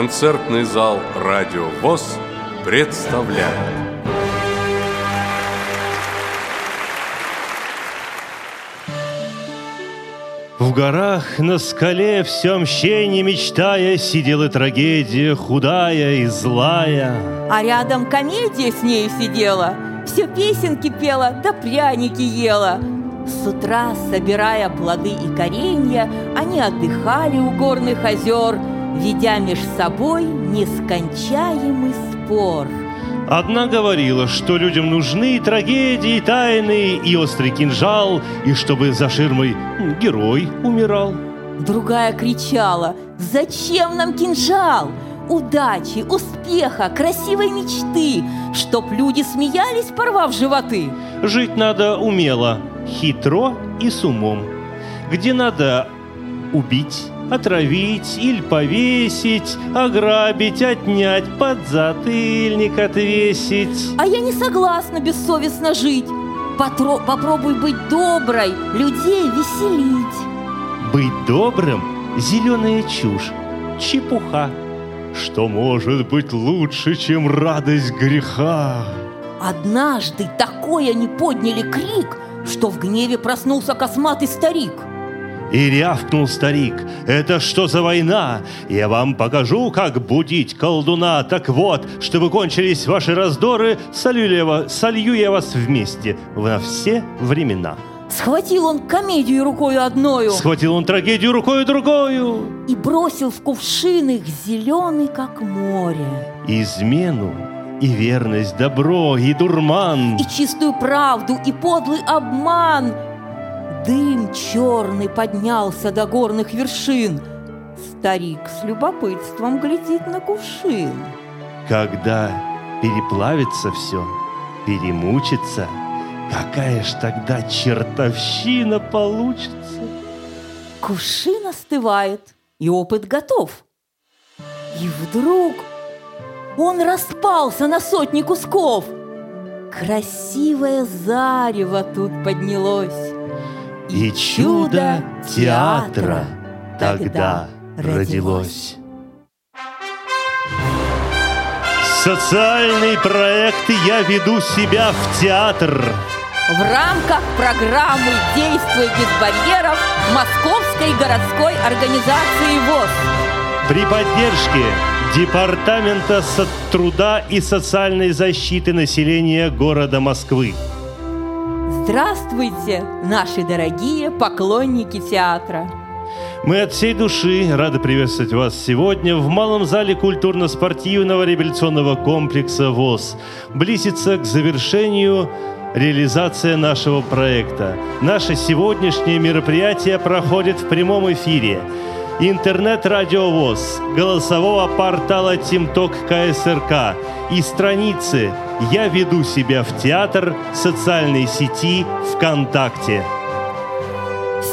Концертный зал «Радио ВОЗ» представляет. В горах на скале все мщение мечтая Сидела трагедия худая и злая. А рядом комедия с нею сидела Все песенки пела, да пряники ела. С утра, собирая плоды и коренья Они отдыхали у горных озер Ведя меж собой нескончаемый спор Одна говорила, что людям нужны трагедии тайны и острый кинжал, и чтобы за ширмой герой умирал. Другая кричала «Зачем нам кинжал? Удачи, успеха, красивой мечты, Чтоб люди смеялись, порвав животы!» Жить надо умело, хитро и с умом. Где надо убить, отравить или повесить, ограбить, отнять, подзатыльник отвесить. А я не согласна бессовестно жить. Потро попробуй быть доброй, людей веселить. Быть добрым – зеленая чушь, чепуха. Что может быть лучше, чем радость греха? Однажды такое они подняли крик, что в гневе проснулся косматый старик – и рявкнул старик, это что за война? Я вам покажу, как будить колдуна. Так вот, чтобы кончились ваши раздоры, солью я вас, солью я вас вместе на все времена. Схватил он комедию рукою одною. Схватил он трагедию рукою другою. И бросил в кувшин их зеленый, как море. Измену и верность, добро и дурман. И чистую правду, и подлый обман – Дым черный поднялся до горных вершин. Старик с любопытством глядит на кувшин. Когда переплавится все, перемучится, какая ж тогда чертовщина получится? Кувшин остывает, и опыт готов. И вдруг он распался на сотни кусков. Красивое зарево тут поднялось. И чудо театра тогда родилось. Социальный проект «Я веду себя в театр» в рамках программы «Действуй без барьеров» Московской городской организации ВОЗ. При поддержке Департамента труда и социальной защиты населения города Москвы. Здравствуйте, наши дорогие поклонники театра! Мы от всей души рады приветствовать вас сегодня в малом зале культурно-спортивного реабилитационного комплекса ВОЗ. Близится к завершению реализация нашего проекта. Наше сегодняшнее мероприятие проходит в прямом эфире. Интернет-радио ВОЗ, голосового портала ТимТок КСРК и страницы я веду себя в театр социальной сети ВКонтакте.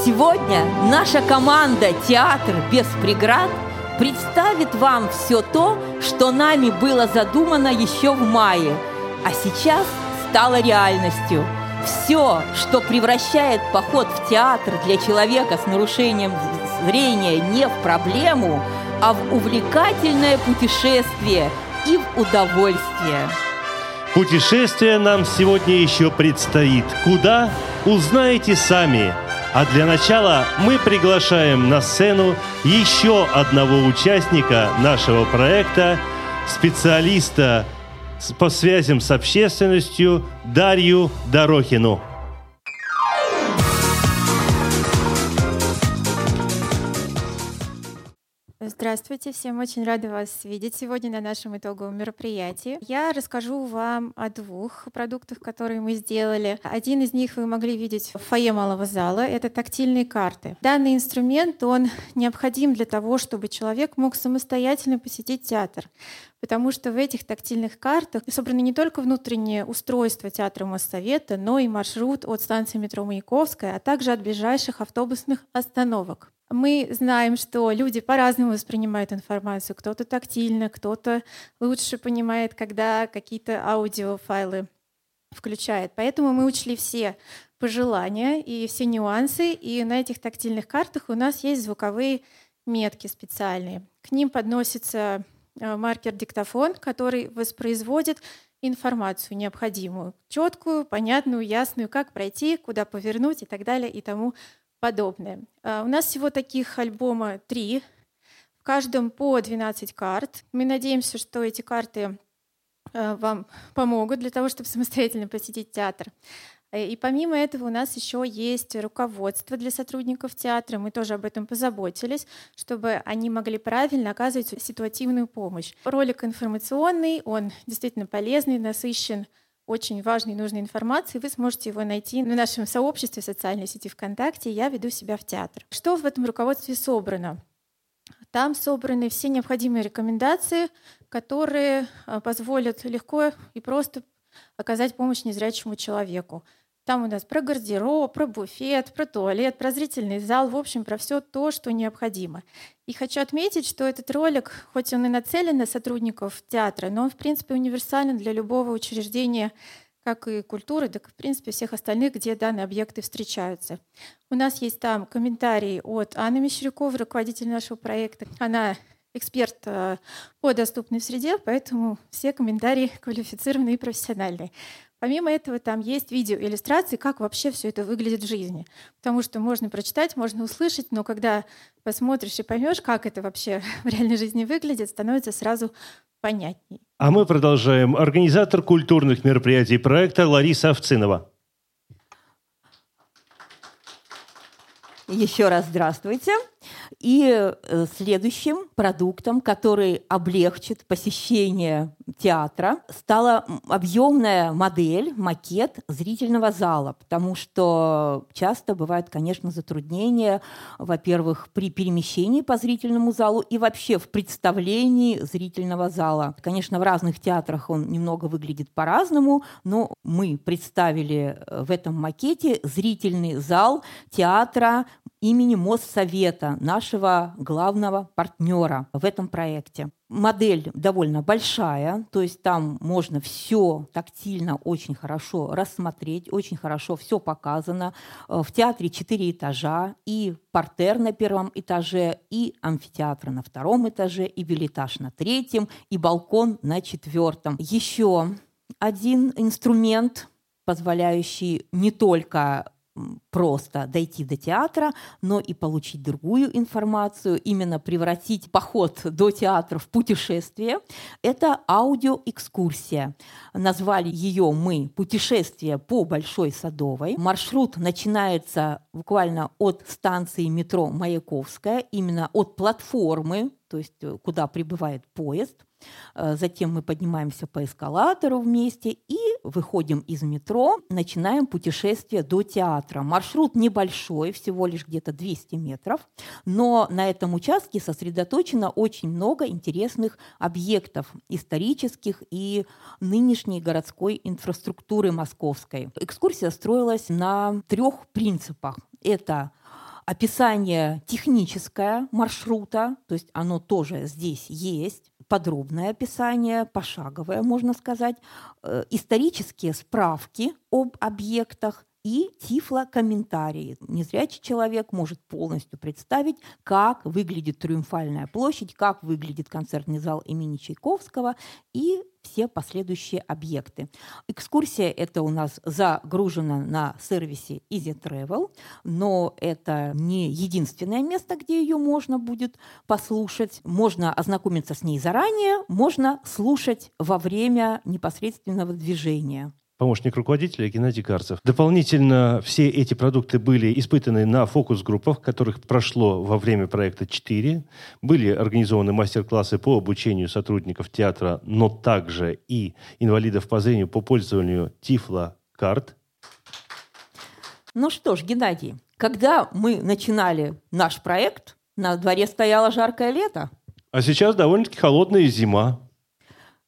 Сегодня наша команда «Театр без преград» представит вам все то, что нами было задумано еще в мае, а сейчас стало реальностью. Все, что превращает поход в театр для человека с нарушением зрения не в проблему, а в увлекательное путешествие и в удовольствие. Путешествие нам сегодня еще предстоит. Куда? Узнаете сами. А для начала мы приглашаем на сцену еще одного участника нашего проекта, специалиста по связям с общественностью Дарью Дорохину. Здравствуйте, всем очень рада вас видеть сегодня на нашем итоговом мероприятии. Я расскажу вам о двух продуктах, которые мы сделали. Один из них вы могли видеть в фойе малого зала. Это тактильные карты. Данный инструмент, он необходим для того, чтобы человек мог самостоятельно посетить театр. Потому что в этих тактильных картах собраны не только внутреннее устройство театра Моссовета, но и маршрут от станции метро Маяковская, а также от ближайших автобусных остановок. Мы знаем, что люди по-разному воспринимают информацию. Кто-то тактильно, кто-то лучше понимает, когда какие-то аудиофайлы включает. Поэтому мы учли все пожелания и все нюансы. И на этих тактильных картах у нас есть звуковые метки специальные. К ним подносится маркер-диктофон, который воспроизводит информацию необходимую, четкую, понятную, ясную, как пройти, куда повернуть и так далее и тому подобное. У нас всего таких альбома три, в каждом по 12 карт. Мы надеемся, что эти карты вам помогут для того, чтобы самостоятельно посетить театр. Э, и помимо этого у нас еще есть руководство для сотрудников театра. Мы тоже об этом позаботились, чтобы они могли правильно оказывать ситуативную помощь. Ролик информационный, он действительно полезный, насыщен очень важной и нужной информацией. Вы сможете его найти на нашем сообществе в социальной сети ВКонтакте «Я веду себя в театр». Что в этом руководстве собрано? Там собраны все необходимые рекомендации, которые э, позволят легко и просто оказать помощь незрячему человеку. Там у нас про гардероб, про буфет, про туалет, про зрительный зал, в общем, про все то, что необходимо. И хочу отметить, что этот ролик, хоть он и нацелен на сотрудников театра, но он, в принципе, универсален для любого учреждения, как и культуры, так и, в принципе, всех остальных, где данные объекты встречаются. У нас есть там комментарии от Анны Мещеряковой, руководитель нашего проекта. Она эксперт э, по доступной среде, поэтому все комментарии квалифицированные и профессиональные. Помимо этого, там есть видеоиллюстрации, как вообще все это выглядит в жизни. Потому что можно прочитать, можно услышать, но когда посмотришь и поймешь, как это вообще в реальной жизни выглядит, становится сразу понятней. А мы продолжаем. Организатор культурных мероприятий проекта Лариса Овцинова. Еще раз здравствуйте. И э, следующим продуктом, который облегчит посещение театра, стала объемная модель, макет зрительного зала, потому что часто бывают, конечно, затруднения, во-первых, при перемещении по зрительному залу и вообще в представлении зрительного зала. Конечно, в разных театрах он немного выглядит по-разному, но мы представили э, в этом макете зрительный зал театра имени Моссовета, нашего главного партнера в этом проекте. Модель довольно большая, то есть там можно все тактильно очень хорошо рассмотреть, очень хорошо все показано. Э, в театре четыре этажа, и портер на первом этаже, и амфитеатр на втором этаже, и билетаж на третьем, и балкон на четвертом. Еще один инструмент, позволяющий не только просто дойти до театра, но и получить другую информацию, именно превратить поход до театра в путешествие. Это аудиоэкскурсия. Назвали ее мы «Путешествие по Большой Садовой». Маршрут начинается буквально от станции метро Маяковская, именно от платформы, то есть э, куда прибывает поезд. Э, затем мы поднимаемся по эскалатору вместе и выходим из метро, начинаем путешествие до театра. Маршрут небольшой, всего лишь где-то 200 метров, но на этом участке сосредоточено очень много интересных объектов исторических и нынешней городской инфраструктуры московской. Экскурсия строилась на трех принципах. Это описание техническое маршрута, то есть оно тоже здесь есть, подробное описание, пошаговое, можно сказать, э, исторические справки об объектах, и тифлокомментарии. Незрячий человек может полностью представить, как выглядит Триумфальная площадь, как выглядит концертный зал имени Чайковского и все последующие объекты. Экскурсия это у нас загружена на сервисе Easy Travel, но это не единственное место, где ее можно будет послушать. Можно ознакомиться с ней заранее, можно слушать во время непосредственного движения помощник руководителя Геннадий Карцев. Дополнительно все эти продукты были испытаны на фокус-группах, которых прошло во время проекта 4. Были организованы мастер-классы по обучению сотрудников театра, но также и инвалидов по зрению по пользованию Тифло-карт. Ну что ж, Геннадий, когда мы начинали наш проект, на дворе стояло жаркое лето. А сейчас довольно-таки холодная зима.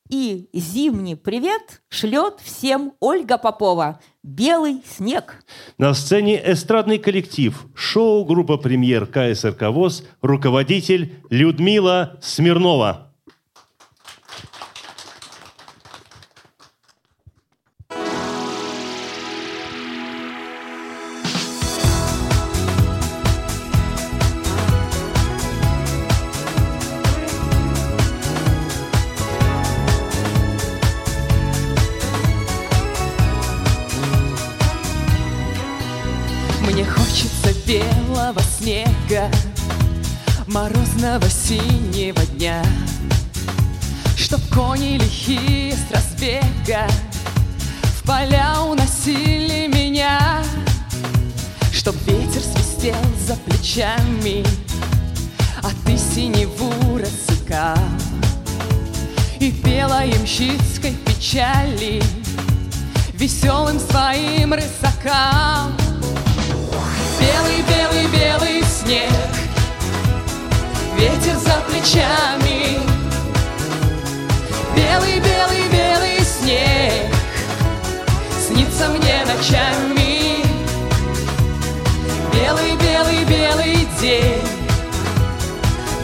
И зимний привет шлет всем Ольга Попова. «Белый снег». На сцене эстрадный коллектив, шоу-группа премьер КСРК ВОЗ, руководитель Людмила Смирнова. Морозного синего дня, Чтоб кони лихие с разбега в поля уносили меня, Чтоб ветер свистел за плечами, а ты синеву рассекал. И пела ямщицкой печали Веселым своим рысакам Белый, белый, белый снег Ветер за плечами. Белый, белый, белый снег Снится мне ночами. Белый, белый, белый день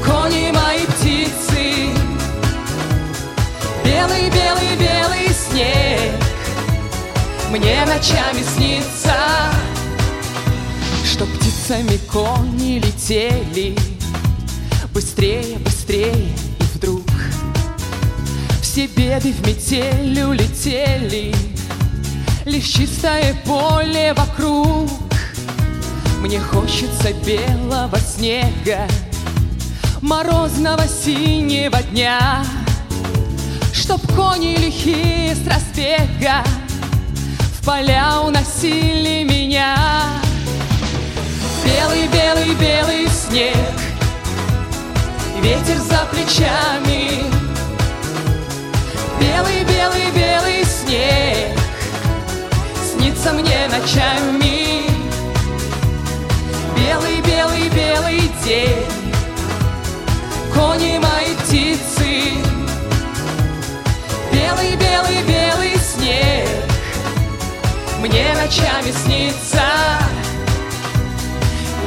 Кони мои птицы. Белый, белый, белый снег Мне ночами снится. Что птицами кони летели Быстрее, быстрее и вдруг Все беды в метель улетели. Лишь чистое поле вокруг. Мне хочется белого снега Морозного синего дня Чтоб кони лихие с разбега В поля уносили меня. Белый, белый, белый снег Ветер за плечами. Белый, белый, белый снег Снится мне ночами. Белый, белый, белый день. Кони мои птицы. Белый, белый, белый снег Мне ночами снится.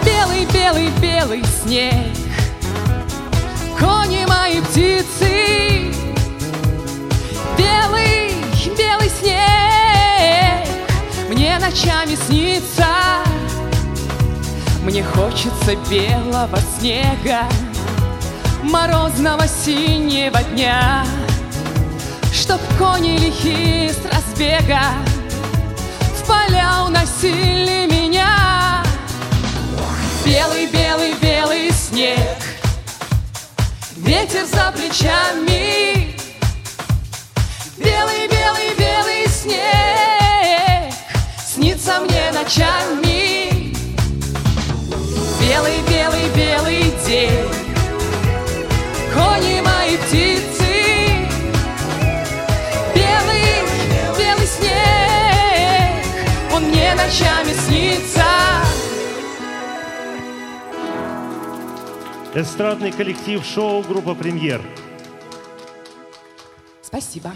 Белый, белый, белый снег Кони мои птицы. Белый, белый снег. Мне ночами снится. Мне хочется белого снега Морозного синего дня. Чтоб кони лихие с разбега В поля уносили меня. Белый, белый, белый снег Ветер за плечами. Белый, белый, белый снег Снится мне ночами Эстрадный коллектив шоу группа «Премьер». Спасибо.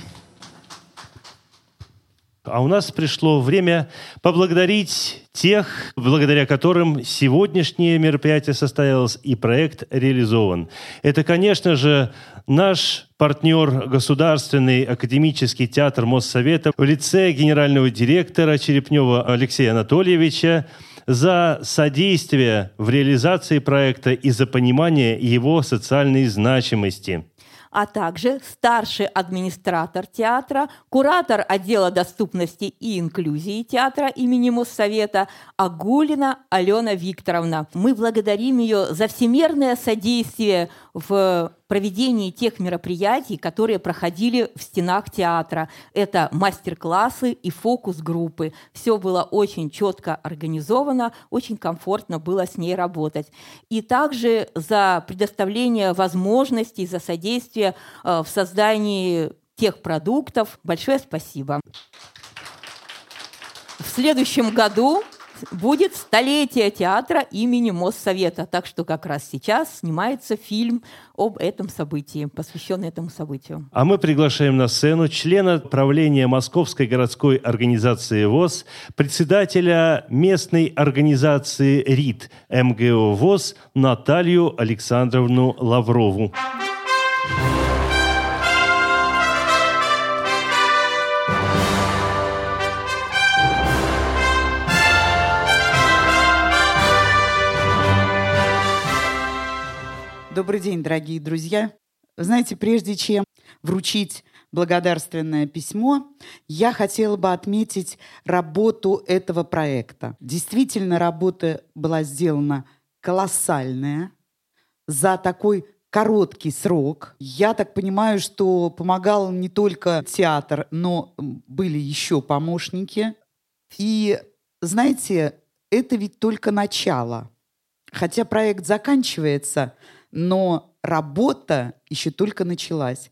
А у нас пришло время поблагодарить тех, благодаря которым сегодняшнее мероприятие состоялось и проект реализован. Это, конечно же, наш партнер Государственный академический театр Моссовета в лице генерального директора Черепнева Алексея Анатольевича за содействие в реализации проекта и за понимание его социальной значимости – а также старший администратор театра, куратор отдела доступности и инклюзии театра имени Моссовета Агулина Алена Викторовна. Мы благодарим ее за всемерное содействие в проведении тех мероприятий, которые проходили в стенах театра. Это мастер-классы и фокус-группы. Все было очень четко организовано, очень комфортно было с ней работать. И также за предоставление возможностей, за содействие э, в создании тех продуктов. Большое спасибо. В следующем году будет столетие театра имени Моссовета. Так что как раз сейчас снимается фильм об этом событии, посвященный этому событию. А мы приглашаем на сцену члена правления Московской городской организации ВОЗ, председателя местной организации РИД МГО ВОЗ Наталью Александровну Лаврову. Добрый день, дорогие друзья. Знаете, прежде чем вручить благодарственное письмо, я хотела бы отметить работу этого проекта. Действительно, работа была сделана колоссальная за такой короткий срок. Я так понимаю, что помогал не только театр, но были еще помощники. И, знаете, это ведь только начало. Хотя проект заканчивается, но работа еще только началась.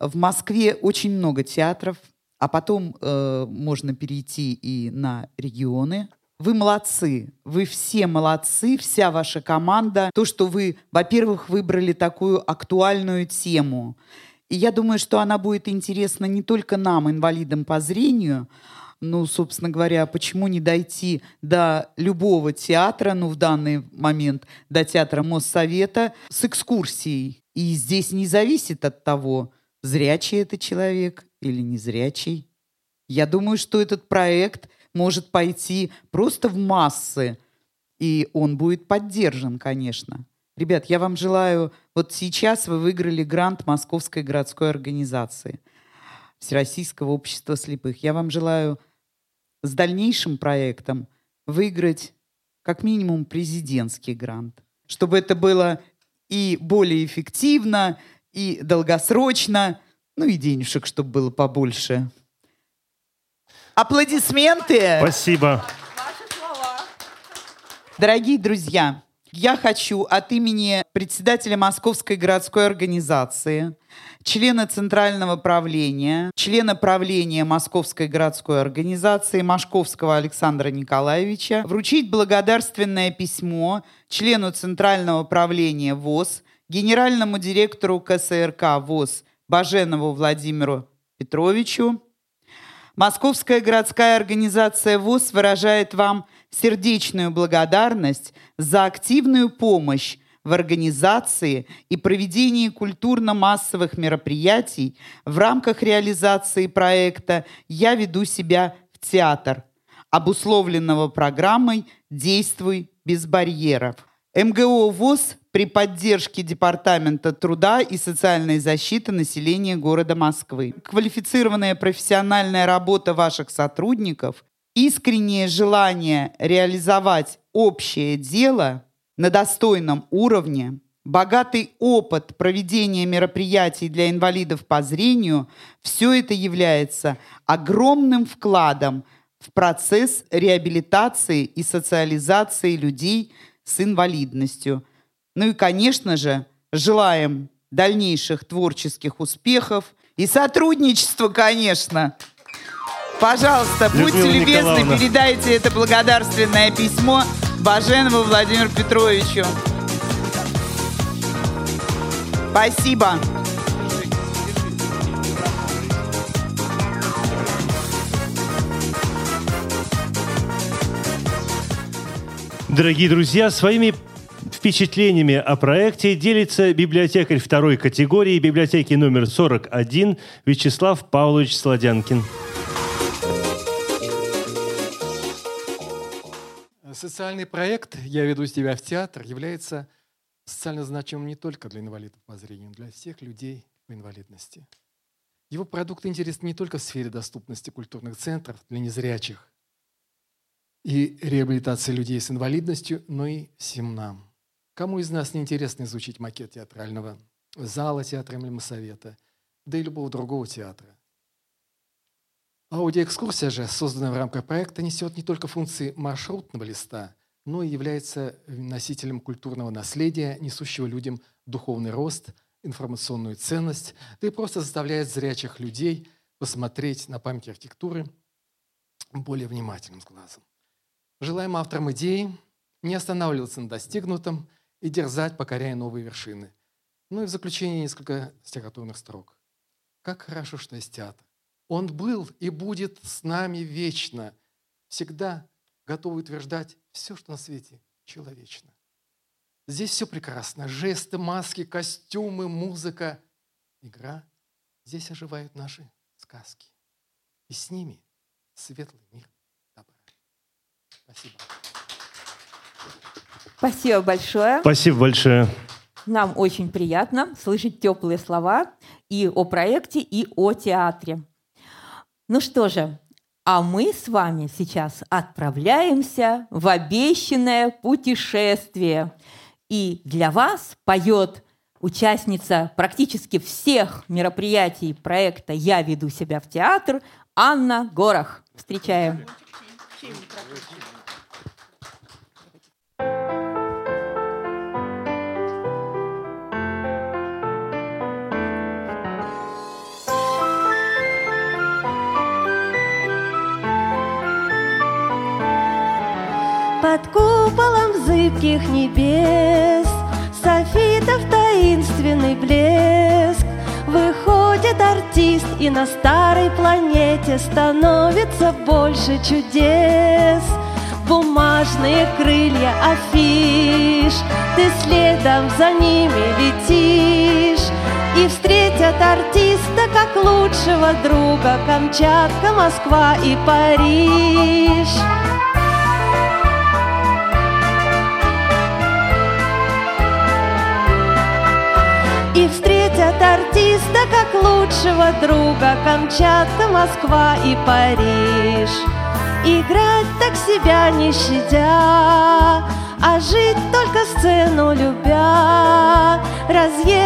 В Москве очень много театров, а потом э, можно перейти и на регионы. Вы молодцы, вы все молодцы, вся ваша команда. То, что вы, во-первых, выбрали такую актуальную тему. И я думаю, что она будет интересна не только нам, инвалидам по зрению, ну, собственно говоря, почему не дойти до любого театра, ну, в данный момент до театра Моссовета с экскурсией. И здесь не зависит от того, зрячий это человек или незрячий. Я думаю, что этот проект может пойти просто в массы, и он будет поддержан, конечно. Ребят, я вам желаю, вот сейчас вы выиграли грант Московской городской организации Всероссийского общества слепых. Я вам желаю с дальнейшим проектом выиграть как минимум президентский грант, чтобы это было и более эффективно, и долгосрочно, ну и денежек, чтобы было побольше. Аплодисменты! Спасибо. Дорогие друзья, я хочу от имени председателя Московской городской организации, члена Центрального правления, члена правления Московской городской организации Машковского Александра Николаевича вручить благодарственное письмо члену Центрального правления ВОЗ, генеральному директору КСРК ВОЗ Баженову Владимиру Петровичу. Московская городская организация ВОЗ выражает вам сердечную благодарность за активную помощь в организации и проведении культурно-массовых мероприятий в рамках реализации проекта «Я веду себя в театр», обусловленного программой «Действуй без барьеров». МГО ВОЗ при поддержке Департамента труда и социальной защиты населения города Москвы. Квалифицированная профессиональная работа ваших сотрудников, искреннее желание реализовать общее дело на достойном уровне, богатый опыт проведения мероприятий для инвалидов по зрению – все это является огромным вкладом в процесс реабилитации и социализации людей с инвалидностью – ну и, конечно же, желаем дальнейших творческих успехов и сотрудничества, конечно. Пожалуйста, Людмила будьте любезны, Николаевна. передайте это благодарственное письмо Баженову Владимиру Петровичу. Спасибо. Дорогие друзья, своими впечатлениями о проекте делится библиотекарь второй категории библиотеки номер 41 Вячеслав Павлович Сладянкин. Социальный проект «Я веду тебя в театр» является социально значимым не только для инвалидов по зрению, но для всех людей по инвалидности. Его продукт интересен не только в сфере доступности культурных центров для незрячих и реабилитации людей с инвалидностью, но и всем нам. Кому из нас не интересно изучить макет театрального зала театра имени Моссовета, да и любого другого театра? Аудиоэкскурсия же, созданная в рамках проекта, несет не только функции маршрутного листа, но и является носителем культурного наследия, несущего людям духовный рост, информационную ценность, да и просто заставляет зрячих людей посмотреть на память архитектуры более внимательным глазом. Желаем авторам идеи не останавливаться на достигнутом и дерзать, покоряя новые вершины. Ну и в заключение несколько стихотворных строк. Как хорошо, что есть театр. Он был и будет с нами вечно, всегда готовый утверждать все, что на свете человечно. Здесь все прекрасно. Жесты, маски, костюмы, музыка, игра. Здесь оживают наши сказки. И с ними светлый мир добра. Спасибо. Спасибо большое. Спасибо большое. Нам очень приятно слышать теплые слова и о проекте, и о театре. Ну что же, А мы с вами сейчас отправляемся в обещанное путешествие. И для вас поет участница практически всех мероприятий проекта «Я веду себя в театр» Анна Горох. Встречаем. Под зыбких небес. Софитов таинственный блеск. Выходит артист и на старой планете Становится больше чудес. Бумажные крылья афиш Ты следом за ними летишь. И встретят артиста как лучшего друга Камчатка, Москва и Париж встретят артиста как лучшего друга Камчатка, Москва и Париж. Играть так себя не щадя А жить только сцену любя. Разъезды,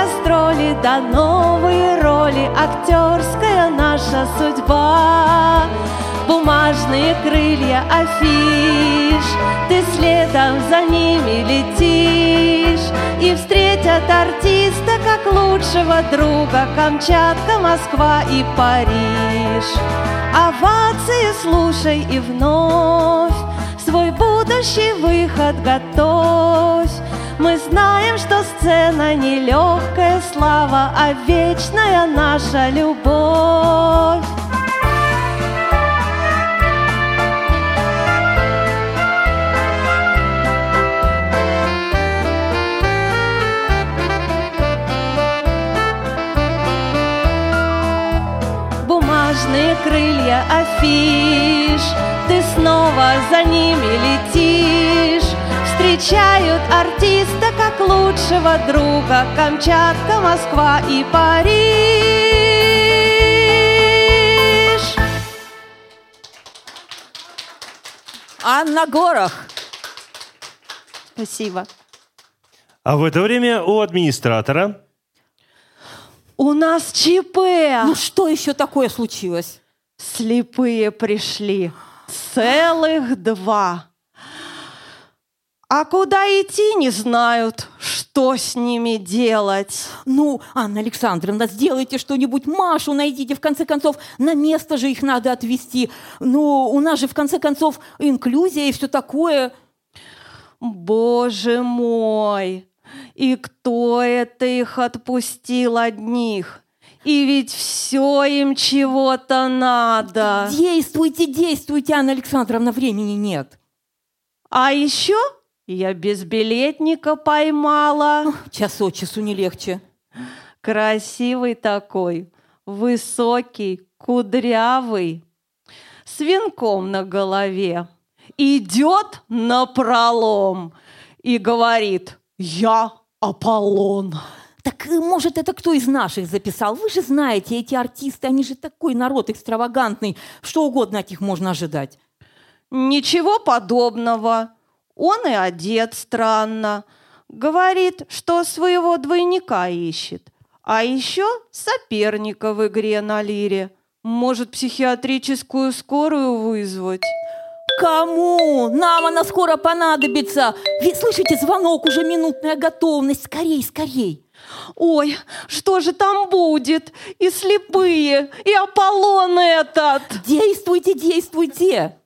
гастроли, да новые роли. Актерская наша судьба. Бумажные крылья афиш. Ты следом за ними летишь. И встретят артиста как лучшего друга. Камчатка, Москва и Париж. Овации слушай и вновь. Свой будущий выход готовь Мы знаем, что сцена не легкая слава А вечная наша любовь. Бумажные крылья афиш Ты снова за ними летишь Встречают артиста как лучшего друга Камчатка, Москва и Париж Анна Горох. Спасибо. А в это время у администратора У нас ЧП! Ну что еще такое случилось? Слепые пришли. Целых два. А куда идти не знают, что с ними делать. Ну, Анна Александровна, сделайте что-нибудь, Машу найдите, в конце концов, на место же их надо отвезти. Ну, у нас же, в конце концов, инклюзия и все такое. Боже мой! И кто это их отпустил одних? И ведь все им чего-то надо. Действуйте, действуйте, Анна Александровна, времени нет. А еще я безбилетника поймала. Час от часу не легче. Красивый такой, высокий, кудрявый, с венком на голове. Идет на пролом и говорит, я Аполлон. Так, э, может, это кто из наших записал? Вы же знаете, эти артисты, они же такой народ экстравагантный. Что угодно от них можно ожидать. Ничего подобного. Он и одет странно. Говорит, что своего двойника ищет. А еще соперника в игре на лире. Может, психиатрическую скорую вызвать. Кому? Нам она скоро понадобится. Вы слышите, звонок, уже минутная готовность. Скорей, скорей. Ой, что же там будет? И слепые, и Аполлон этот. Действуйте, действуйте.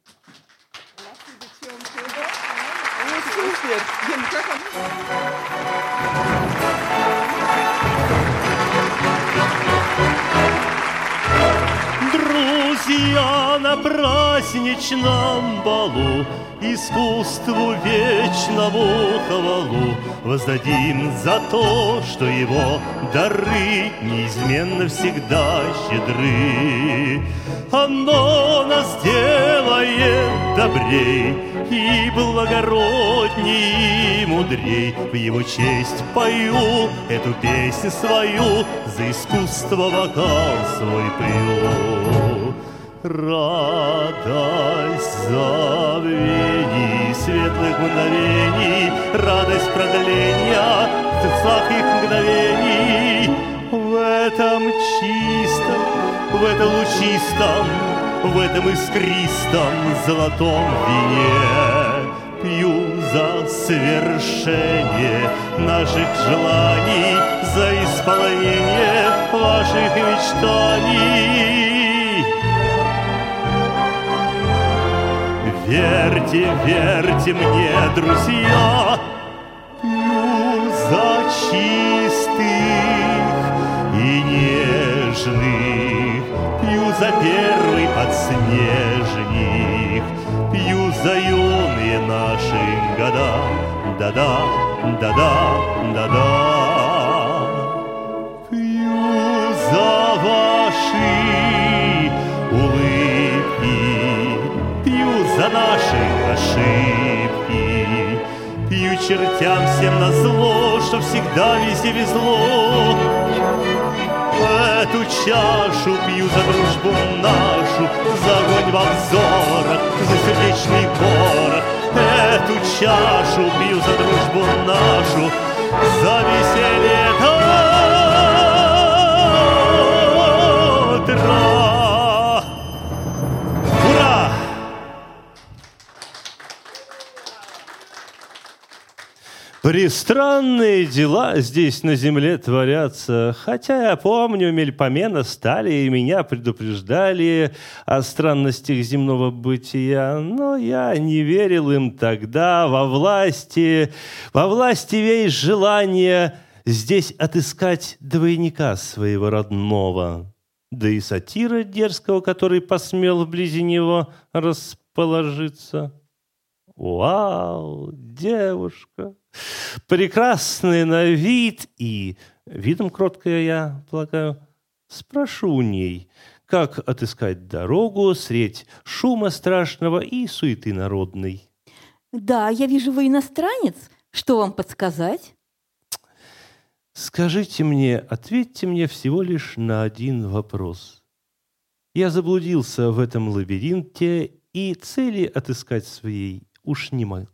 Друзья на праздничном балу Искусству вечному хвалу Воздадим за то, что его дары Неизменно всегда щедры. Оно нас делает добрей И благородней, и мудрей В его честь пою эту песню свою За искусство вокал свой пою. радость забвений, светлых мгновений, радость продления сердцах их мгновений. В этом чистом, в этом лучистом, в этом искристом золотом вине пью за свершение наших желаний, за исполнение ваших мечтаний. Верьте, верьте мне, друзья, пью за чистых за первый подснежник, пью за юные наши года, да-да, да-да, да-да. Пью за ваши улыбки, пью за наши ошибки, пью чертям всем на зло, что всегда везде везло. Эту чашу пью за дружбу нашу, за огонь в обзорах, за сердечный порох. Эту чашу пью за дружбу нашу, за веселье утра. Пристранные дела здесь на земле творятся, хотя я помню, Мельпомена стали и меня предупреждали о странностях земного бытия, но я не верил им тогда. Во власти, во власти весь желание здесь отыскать двойника своего родного, да и сатира дерзкого, который посмел вблизи него расположиться. Вау, девушка, прекрасная на вид и видом кроткая, я полагаю, спрошу у ней, как отыскать дорогу средь шума страшного и суеты народной. Да, я вижу, вы иностранец. Что вам подсказать? Скажите мне, ответьте мне всего лишь на один вопрос. Я заблудился в этом лабиринте и цели отыскать своей уж не могу.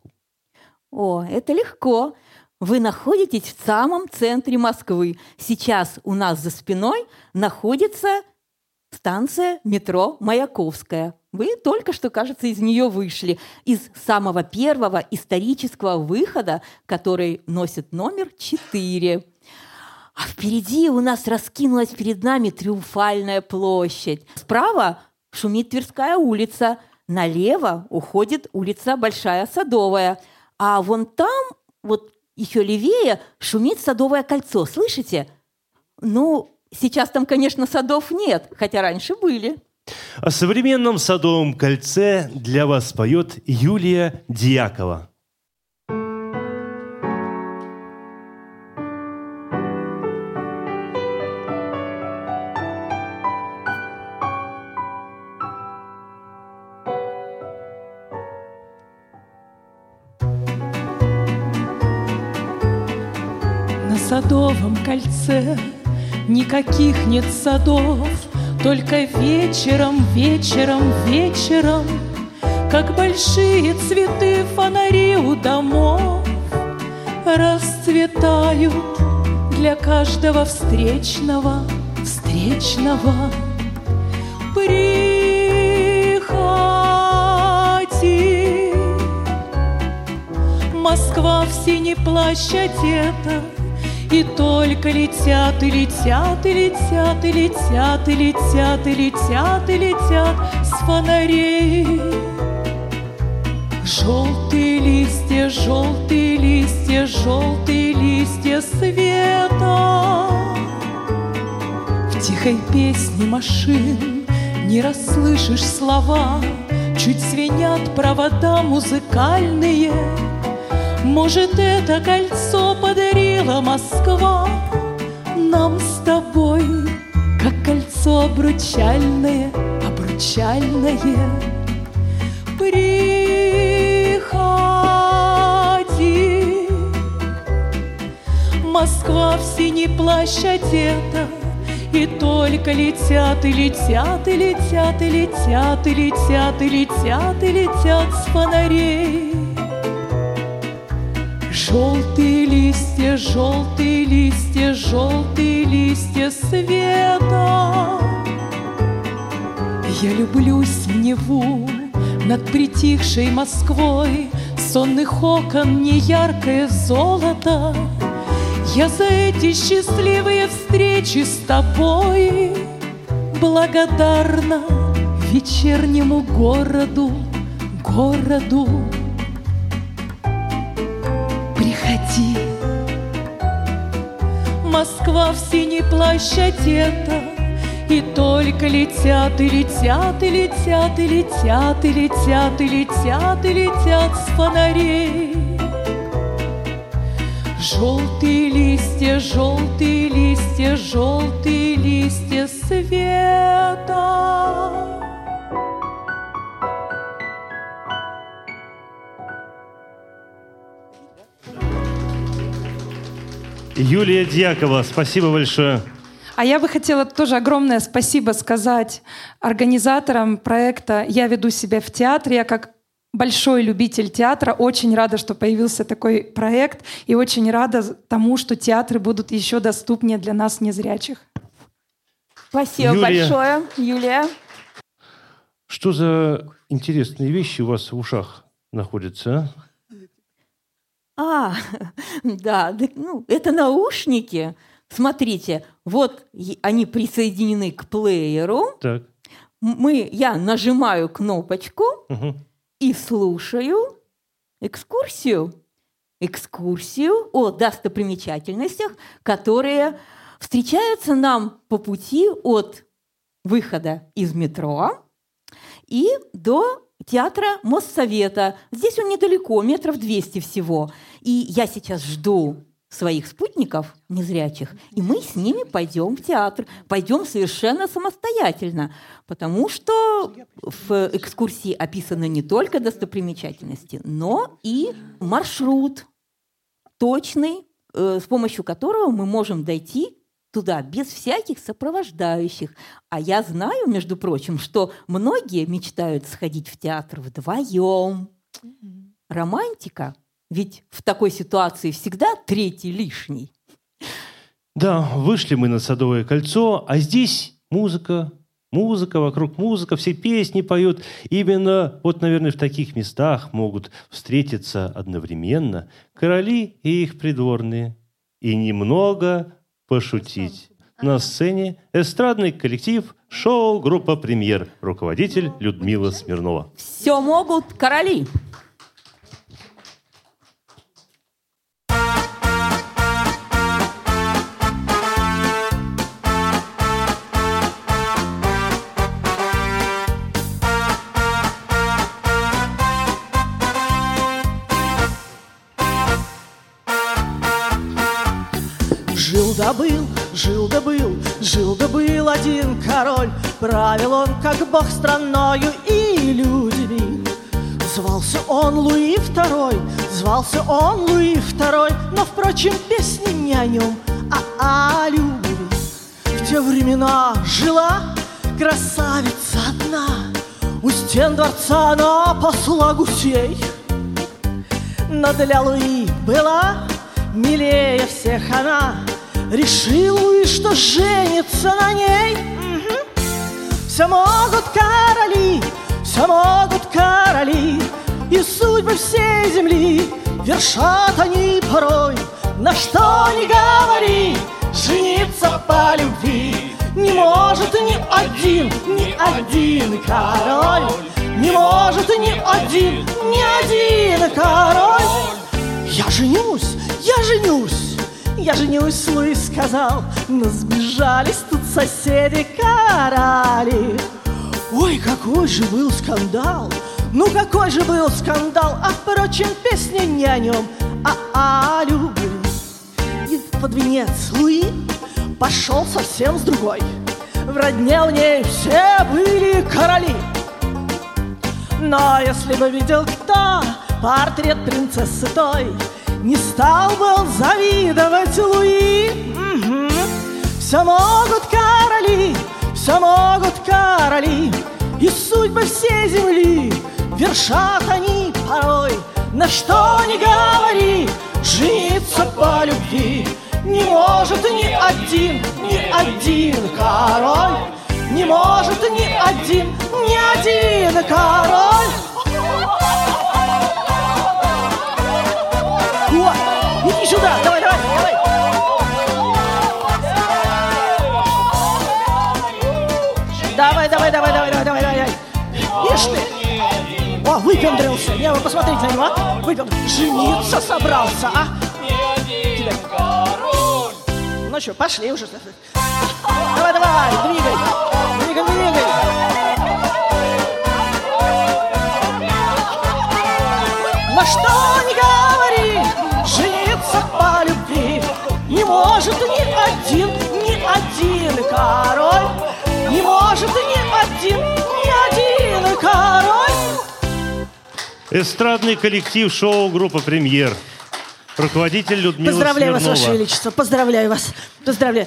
О, это легко. Вы находитесь в самом центре Москвы. Сейчас у нас за спиной находится станция метро Маяковская. Вы только что, кажется, из нее вышли. Из самого первого исторического выхода, который носит номер 4. А впереди у нас раскинулась перед нами Триумфальная площадь. Справа шумит Тверская улица – Налево уходит улица Большая Садовая, а вон там, вот еще левее, шумит Садовое кольцо. Слышите? Ну, сейчас там, конечно, садов нет, хотя раньше были. О современном Садовом кольце для вас поет Юлия Дьякова. Кольце никаких нет садов, Только вечером, вечером, вечером, Как большие цветы фонари у домов, Расцветают для каждого встречного, встречного. Приходи, Москва в синий плащ одета, И только летят, и летят, и летят, и летят, и летят, и летят, и летят с фонарей. Желтые листья, желтые листья, желтые листья света. В тихой песне машин не расслышишь слова, Чуть звенят провода музыкальные. Может, это кольцо подарила Москва Нам с тобой, как кольцо обручальное, обручальное. Приходи, Москва в синий плащ одета, И только летят и летят и летят и летят и летят и летят и летят с фонарей. Желтые листья, желтые листья, желтые листья света. Я люблюсь в Неву над притихшей Москвой, Сонных окон неяркое золото. Я за эти счастливые встречи с тобой Благодарна вечернему городу, городу. Москва в синий плащ одета, И только летят и летят и летят и летят и летят и летят и летят с фонарей. Желтые листья, желтые листья, желтые листья света. Юлия Дьякова, спасибо большое. А я бы хотела тоже огромное спасибо сказать организаторам проекта «Я веду себя в театре». Я как большой любитель театра, очень рада, что появился такой проект, и очень рада тому, что театры будут еще доступнее для нас, незрячих. Спасибо Юлия. большое, Юлия. Что за интересные вещи у вас в ушах находятся? а? А, да, ну, это наушники. Смотрите, вот они присоединены к плееру. Так. Мы, я нажимаю кнопочку Мгм. и слушаю экскурсию. Экскурсию о достопримечательностях, которые встречаются нам по пути от выхода из метро и до театра Моссовета. Здесь он недалеко, метров 200 всего. И я сейчас жду своих спутников незрячих, и мы с ними пойдем в театр. Пойдем совершенно самостоятельно, потому что в экскурсии описаны не только достопримечательности, но и маршрут точный, э, с помощью которого мы можем дойти туда без всяких сопровождающих. А я знаю, между прочим, что многие мечтают сходить в театр вдвоем. Романтика. Ведь в такой ситуации всегда третий лишний. Да, вышли мы на Садовое кольцо, а здесь музыка, музыка, вокруг музыка, все песни поют. Именно вот, наверное, в таких местах могут встретиться одновременно короли и их придворные. И немного пошутить. На сцене эстрадный коллектив шоу группа «Премьер», руководитель Людмила Смирнова. Все могут короли. Жил да был, жил да был, жил да был один король, Правил он, как бог страной и людьми. Звался он Луи Второй, звался он Луи Второй, Но, впрочем, песни не о нем, а о любви. В те времена жила красавица одна, У стен дворца она посла гусей. Но для Луи была милее всех она Решил Луи, что женится на ней. Все могут короли, все могут короли И судьбы всей земли вершат они порой. На что ни говори, жениться по любви Не может ни один, ни один король. Не может ни один, ни один король. Я женюсь, я женюсь, я женюсь, Луи сказал Но сбежались тут соседи короли Ой, какой же был скандал! Ну какой же был скандал! А впрочем, песня не о нем, а о любви. И под венец Луи пошел совсем с другой. В родне у ней все были короли. Но если бы видел кто портрет принцессы той, Не стал бы он завидовать Луи. Мгм. Все могут короли, все могут короли И судьбы всей земли Вершат они порой На что не говори Жениться по любви Не может ни один, ни один король Не может ни один, ни один король сюда, давай, давай, давай Давай, давай, давай, давай, давай, давай, давай. Ишь ты! О, выпендрился. Не, вы посмотрите на него. а. Выпендрился. Жениться собрался, а? Ну что, пошли уже. Давай, давай. Двигай, может ни один, ни один король Не может ни один, ни один король Эстрадный коллектив шоу-группа «Премьер». Руководитель Людмила Поздравляю вас, Смирнова. Ваше Величество, поздравляю вас Поздравляю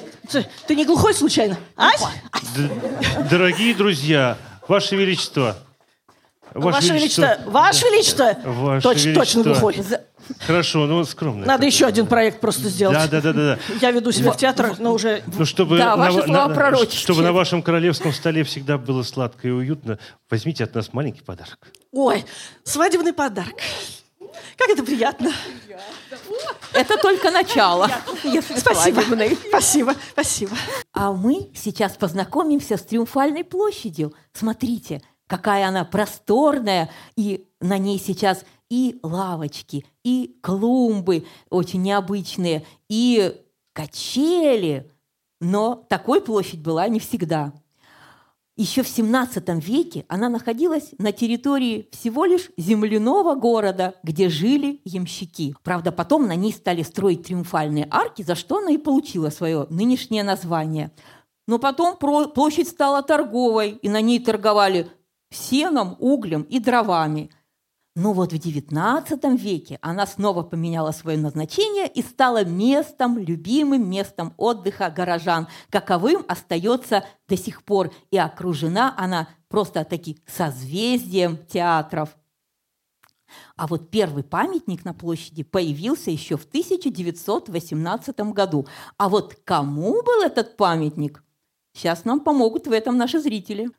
Ты не глухой случайно? Ась? Д- Дорогие друзья, Ваше Величество. Ваше Величество, Ваше Величество Ваше Точ- Величество. Точно глухой Хорошо, ну скромно. Надо еще один проект просто сделать Да, да, да, да. Я веду себя в театр, но уже Ну, чтобы, Да, ваши ва- слова пророческие. чтобы на вашем королевском столе всегда было сладко и уютно, возьмите от нас маленький подарок. Ой, свадебный подарок. Как это приятно. Это только начало. Спасибо. Спасибо, спасибо. А мы сейчас познакомимся с Триумфальной площадью. Смотрите, какая она просторная, и на ней сейчас и лавочки, и клумбы очень необычные, и качели. Но такой площадь была не всегда. Еще в 17 веке она находилась на территории всего лишь земляного города, где жили ямщики. Правда, потом на ней стали строить триумфальные арки, за что она и получила свое нынешнее название. Но потом площадь стала торговой, и на ней торговали сеном, углем и дровами. Но вот в XIX веке она снова поменяла свое назначение и стала местом, любимым местом отдыха горожан. Каковым остается до сих пор. И окружена она просто таки созвездием театров. А вот первый памятник на площади появился еще в 1918 году. А вот кому был этот памятник? Сейчас нам помогут в этом наши зрители.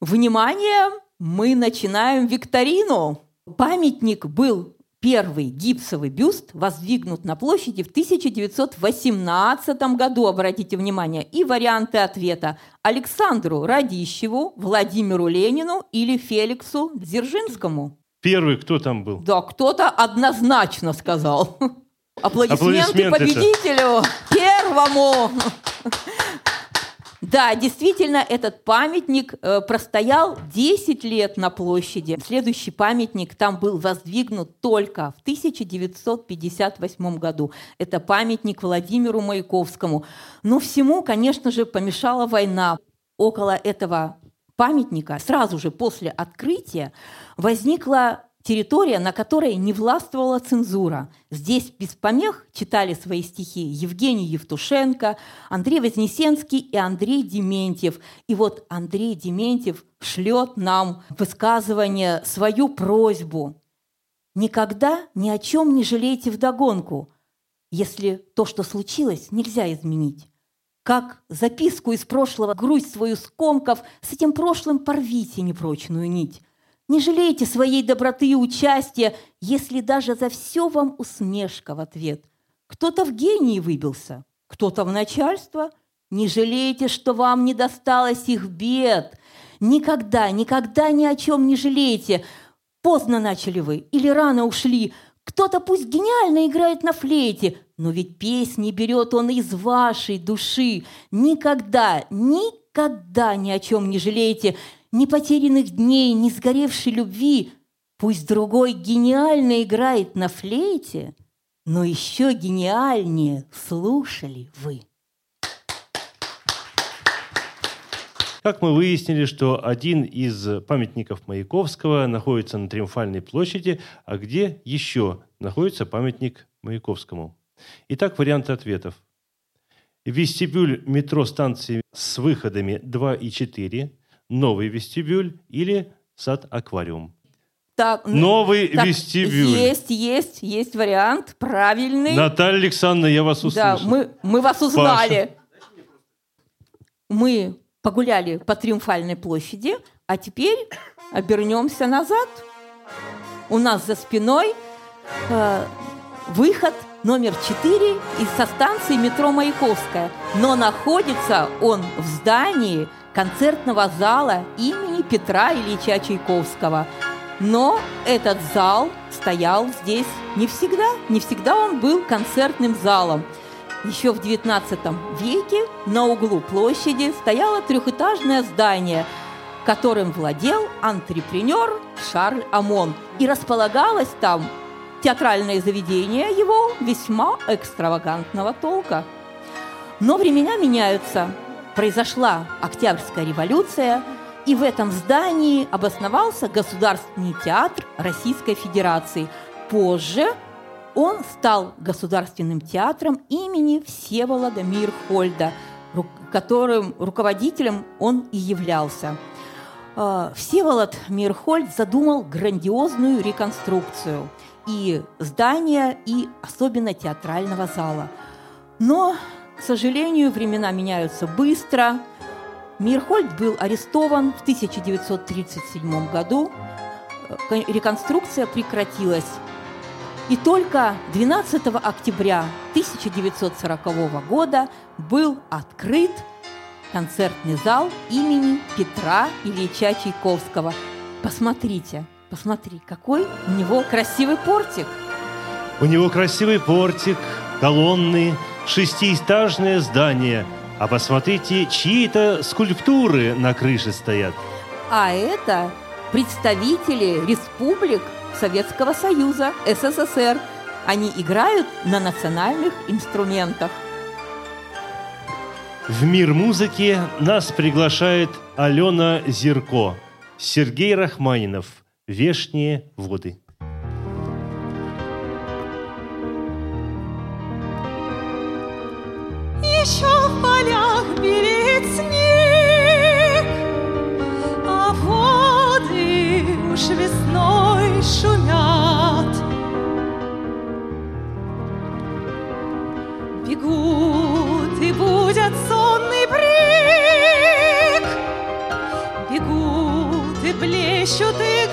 Внимание! Мы начинаем викторину. Памятник был первый гипсовый бюст воздвигнут на площади в 1918 году, обратите внимание, и варианты ответа Александру Радищеву, Владимиру Ленину или Феликсу Дзержинскому. Первый кто там был? Да, кто-то однозначно сказал. Аплодисменты, Аплодисменты-то. победителю, первому. Да, действительно, этот памятник э, простоял 10 лет на площади. Следующий памятник там был воздвигнут только в 1958 году. Это памятник Владимиру Маяковскому. Но всему, конечно же, помешала война. Около этого памятника сразу же после открытия возникла территория, на которой не властвовала цензура. Здесь без помех читали свои стихи Евгений Евтушенко, Андрей Вознесенский и Андрей Дементьев. И вот Андрей Дементьев шлет нам высказывание, свою просьбу. Никогда ни о чем не жалейте вдогонку, если то, что случилось, нельзя изменить. Как записку из прошлого, грусть свою скомков, с этим прошлым порвите непрочную нить. Не жалейте своей доброты и участия, если даже за все вам усмешка в ответ. Кто-то в гении выбился, кто-то в начальство. Не жалейте, что вам не досталось их бед. Никогда, никогда ни о чем не жалейте. Поздно начали вы или рано ушли. Кто-то пусть гениально играет на флейте, но ведь песни берет он из вашей души. Никогда, никогда ни о чем не жалейте ни потерянных дней, ни сгоревшей любви. Пусть другой гениально играет на флейте, но еще гениальнее слушали вы. Как мы выяснили, что один из памятников Маяковского находится на Триумфальной площади, а где еще находится памятник Маяковскому? Итак, варианты ответов. вестибюль метро станции с выходами 2 и 4, новый вестибюль или сад-аквариум. Так, Новый так, вестибюль. Есть, есть, есть вариант, правильный. Наталья Александровна, я вас Да, услышал. мы, мы вас узнали. Мы погуляли по Триумфальной площади, а теперь обернемся назад. У нас за спиной э, выход номер 4 из со станции метро Маяковская. Но находится он в здании концертного зала имени Петра Ильича Чайковского. Но этот зал стоял здесь не всегда. Не всегда он был концертным залом. Еще в XIX веке на углу площади стояло трехэтажное здание, которым владел антрепренер Шарль Амон. И располагалось там театральное заведение его весьма экстравагантного толка. Но времена меняются. Произошла Октябрьская революция, и в этом здании обосновался Государственный театр Российской Федерации. Позже он стал Государственным театром имени Всеволода Мирхольда, которым руководителем он и являлся. Э, Всеволод Мирхольд задумал грандиозную реконструкцию и здания, и особенно театрального зала. Но, к сожалению, времена меняются быстро. Мирхольд был арестован в 1937 году. Реконструкция прекратилась. И только 12 октября 1940 года был открыт концертный зал имени Петра Ильича Чайковского. Посмотрите, посмотри, какой у него красивый портик. У него красивый портик, колонны, шестиэтажное здание. А посмотрите, чьи-то скульптуры на крыше стоят. А это представители республик Советского Союза, СССР. Они играют на национальных инструментах. В мир музыки нас приглашает Алена Зирко, Сергей Рахманинов, «Вешние воды». Весной шумят. Бегут и будят сонный брег, Бегут и плещут и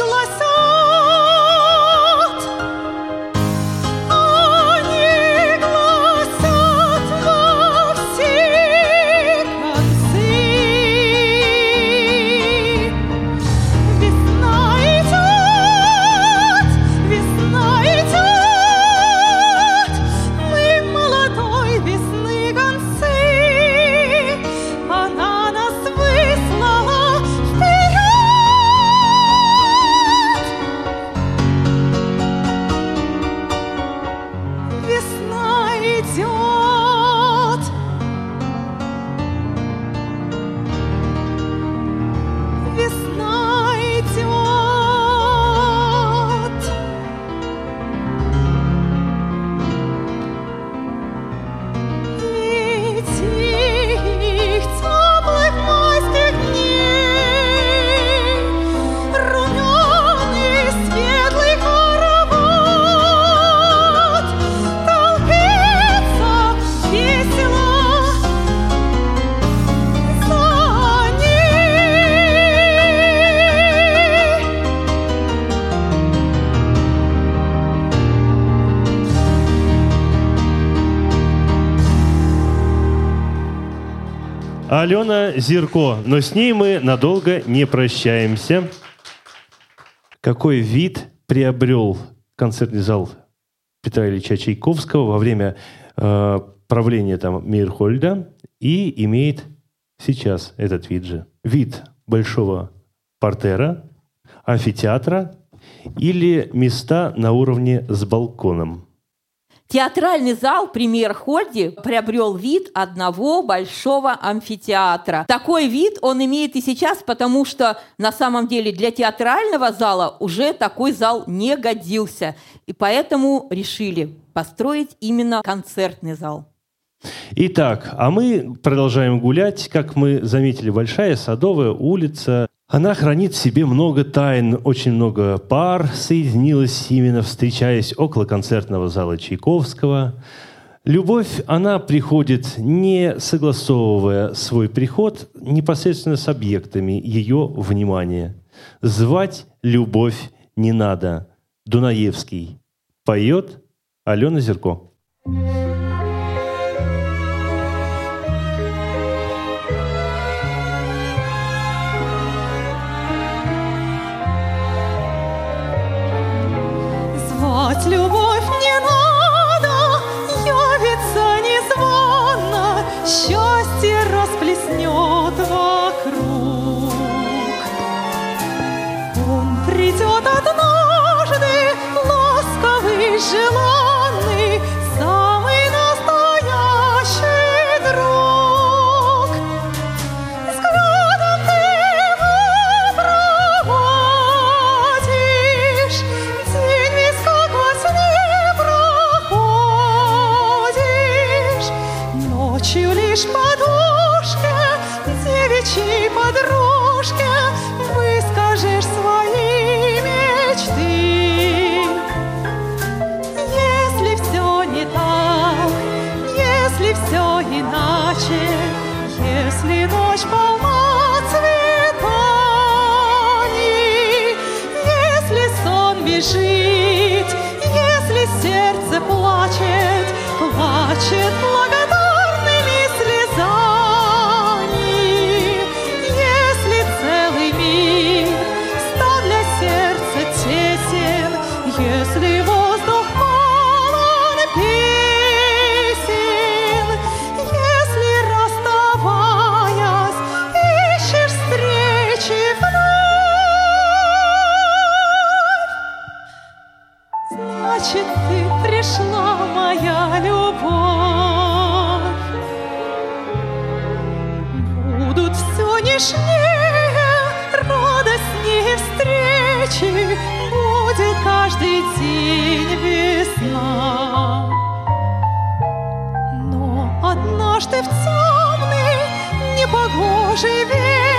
Алена Зирко, но с ней мы надолго не прощаемся. Какой вид приобрел концертный зал Петра Ильича Чайковского во время э, правления там Мейерхольда и имеет сейчас этот вид же. Вид большого портера, амфитеатра или места на уровне с балконом. Театральный зал при Мейерхольде приобрел вид одного большого амфитеатра. Такой вид он имеет и сейчас, потому что на самом деле для театрального зала уже такой зал не годился. И поэтому решили построить именно концертный зал. Итак, а мы продолжаем гулять. Как мы заметили, большая садовая улица. Она хранит в себе много тайн. Очень много пар соединилось именно встречаясь около концертного зала Чайковского. Любовь, она приходит, не согласовывая свой приход непосредственно с объектами ее внимания. Звать любовь не надо. Дунаевский. Поет Алена Зерко. Звать любовь не надо, явится незвано, счастье расплеснет вокруг. Он придет однажды, ласковый, желанный, нежнее, радостнее встречи, будет каждый день весна. Но однажды в темный, непогожий вечер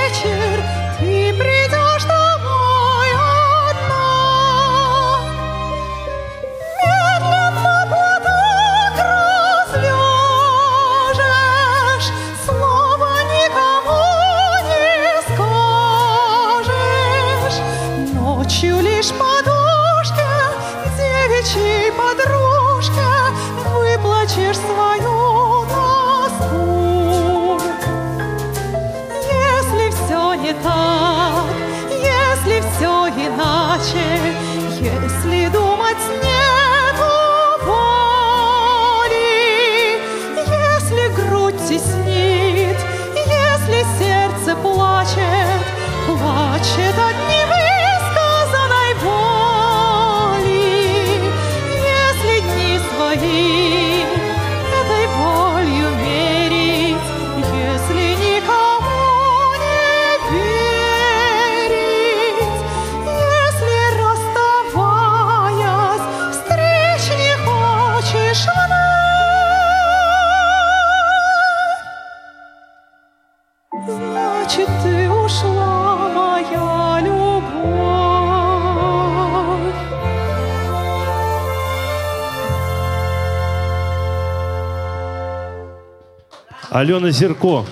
Алена Зерко.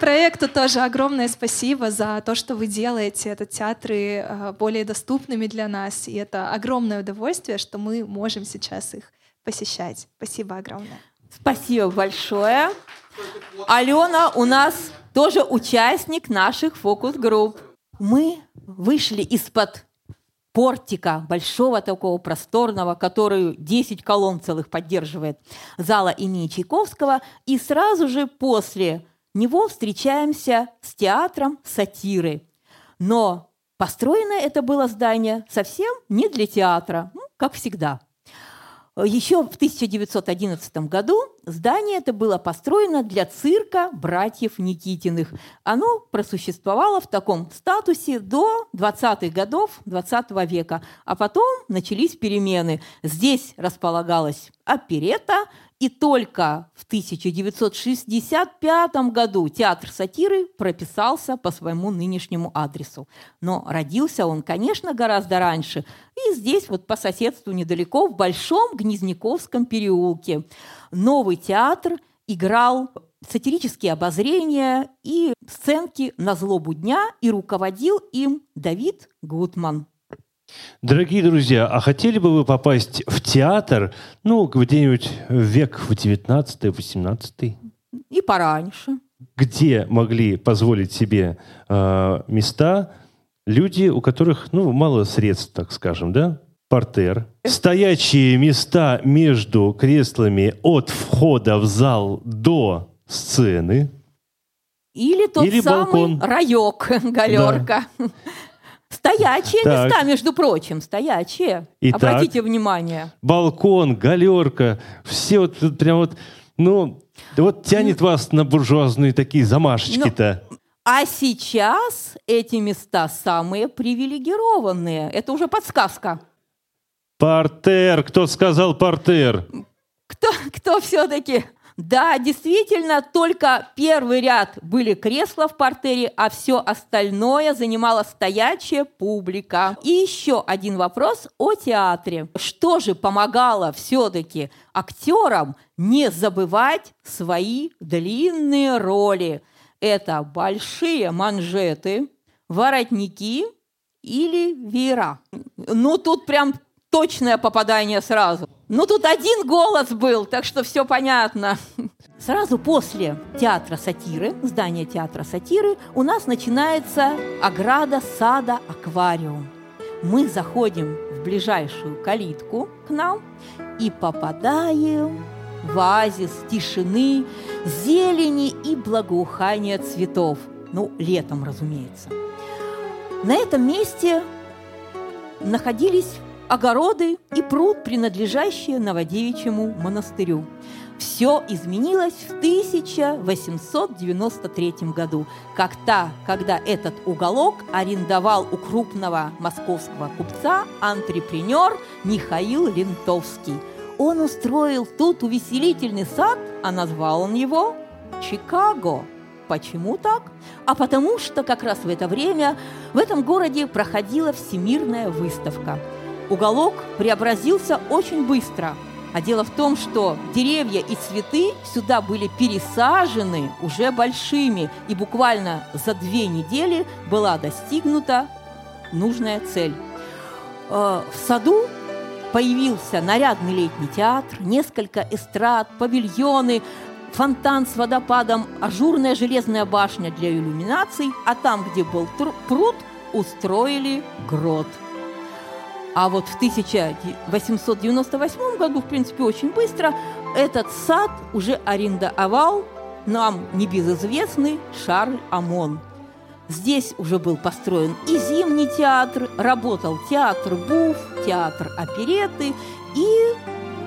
Проекту тоже огромное спасибо за то, что вы делаете этот театры э, более доступными для нас. И это огромное удовольствие, что мы можем сейчас их посещать. Спасибо огромное. Спасибо большое. Алена у нас тоже участник наших фокус-групп. Мы вышли из-под портика большого такого просторного, который 10 колонн целых поддерживает, зала имени Чайковского, и сразу же после него встречаемся с театром сатиры. Но построено это было здание совсем не для театра, ну, как всегда. Еще в 1911 году здание это было построено для цирка братьев Никитиных. Оно просуществовало в таком статусе до 20-х годов 20 века. А потом начались перемены. Здесь располагалась оперета, И только в 1965 году театр сатиры прописался по своему нынешнему адресу. Но родился он, конечно, гораздо раньше. И здесь вот по соседству недалеко, в Большом Гнезняковском переулке. Новый театр играл сатирические обозрения и сценки на злобу дня, и руководил им Давид Гутман. Дорогие друзья, а хотели бы вы попасть в театр, ну, где-нибудь в век в 19-18? И пораньше. Где могли позволить себе э, места люди, у которых, ну, мало средств, так скажем, да? Портер. Стоячие места между креслами от входа в зал до сцены. Или тот Или самый балкон. раек, галерка. Стоячие Так. места, между прочим, стоячие. Итак. Обратите внимание. балкон, галерка, все вот тут прям вот, ну, да вот тянет вас на буржуазные такие замашечки-то. А сейчас эти места самые привилегированные. Это уже подсказка. Портер, кто сказал портер? Кто, кто все-таки? Да, действительно, только первый ряд были кресла в портере, а все остальное занимала стоячая публика. И еще один вопрос о театре. Что же помогало все-таки актерам не забывать свои длинные роли? Это большие манжеты, воротники или веера. Ну, тут прям точное попадание сразу. Ну, тут один голос был, так что все понятно. Сразу после театра сатиры, здания театра сатиры, у нас начинается ограда сада аквариум. Мы заходим в ближайшую калитку к нам и попадаем в оазис тишины, зелени и благоухания цветов. Ну, летом, разумеется. На этом месте находились огороды и пруд, принадлежащие Новодевичьему монастырю. Все изменилось в 1893 году, как-то, когда этот уголок арендовал у крупного московского купца антрепренер Михаил Лентовский. Он устроил тут увеселительный сад, а назвал он его Чикаго. Почему так? А потому что как раз в это время в этом городе проходила всемирная выставка. Уголок преобразился очень быстро. А дело в том, что деревья и цветы сюда были пересажены уже большими, и буквально за две недели была достигнута нужная цель. Э, В саду появился нарядный летний театр, несколько эстрад, павильоны, фонтан с водопадом, ажурная железная башня для иллюминаций, а там, где был пруд, устроили грот. А вот в 1898 году, в принципе, очень быстро, этот сад уже арендовал нам небезызвестный Шарль Амон. Здесь уже был построен и зимний театр, работал театр Буф, театр опереты, и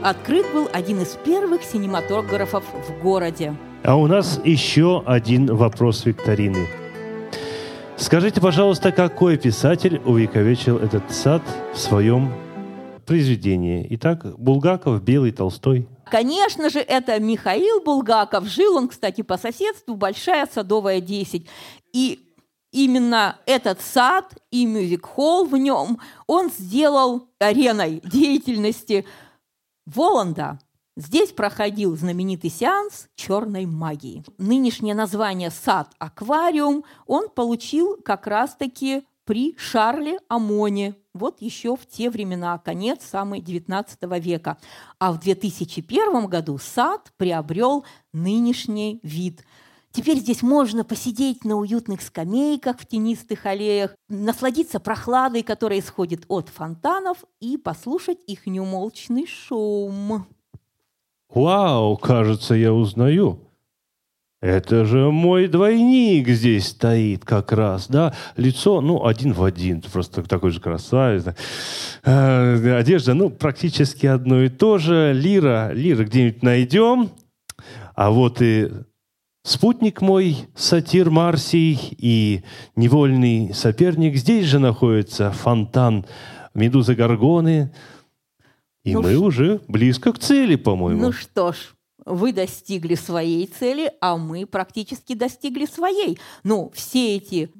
открыт был один из первых синематографов в городе. А у нас еще один вопрос викторины. Скажите, пожалуйста, какой писатель увековечил этот сад в своем произведении? Итак, Булгаков, Белый, Толстой. Конечно же, это Михаил Булгаков. Жил он, кстати, по соседству, Большая Садовая 10. И именно этот сад и мюзик-холл в нем он сделал ареной деятельности Воланда. Здесь проходил знаменитый сеанс черной магии. Нынешнее название «Сад-аквариум» он получил как раз-таки при Шарле Амоне, вот еще в те времена, конец самый 19 века. А в 2001 году сад приобрел нынешний вид. Теперь здесь можно посидеть на уютных скамейках в тенистых аллеях, насладиться прохладой, которая исходит от фонтанов, и послушать их неумолчный шум. Вау, кажется, я узнаю. Это же мой двойник здесь стоит как раз, да? Лицо, ну, один в один, просто такой же красавец. да. Э, Одежда, ну, практически одно и то же. Лира, Лира где-нибудь найдем. А вот и спутник мой, сатир Марсий, и невольный соперник. Здесь же находится фонтан Медузы Горгоны. И Ну мы ш- уже близко к цели, по-моему. Ну что ж, вы достигли своей цели, а мы практически достигли своей. Ну, все эти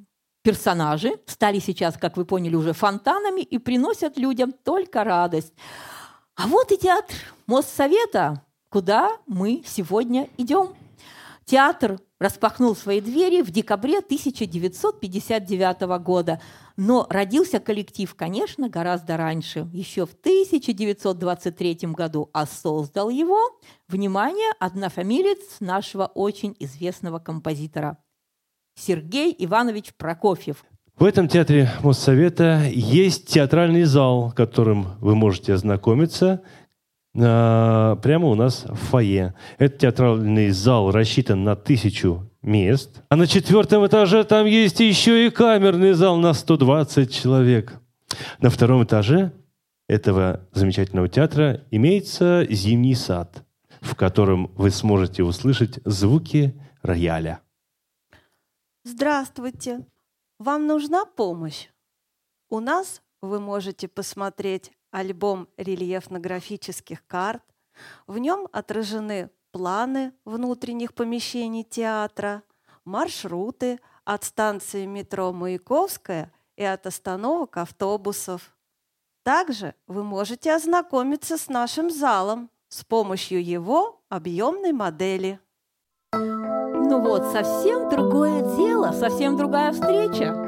персонажи стали сейчас, как вы поняли, уже фонтанами и приносят людям только радость. А вот и театр Моссовета, куда мы сегодня идем. Театр распахнул свои двери в декабре 1959 года. Но родился коллектив, конечно, гораздо раньше, еще в 1923 году, а создал его, внимание, однофамилец нашего очень известного композитора Сергей Иванович Прокофьев. В этом театре Моссовета есть театральный зал, которым вы можете ознакомиться прямо у нас в фойе. Этот театральный зал рассчитан на тысячу мест. А на четвертом этаже там есть еще и камерный зал на 120 человек. На втором этаже этого замечательного театра имеется зимний сад, в котором вы сможете услышать звуки рояля. Здравствуйте! Вам нужна помощь? У нас вы можете посмотреть альбом рельефно-графических карт. В нем отражены планы внутренних помещений театра, маршруты от станции метро Маяковская и от остановок автобусов. Также вы можете ознакомиться с нашим залом с помощью его объемной модели. Ну вот, совсем другое дело, совсем другая встреча.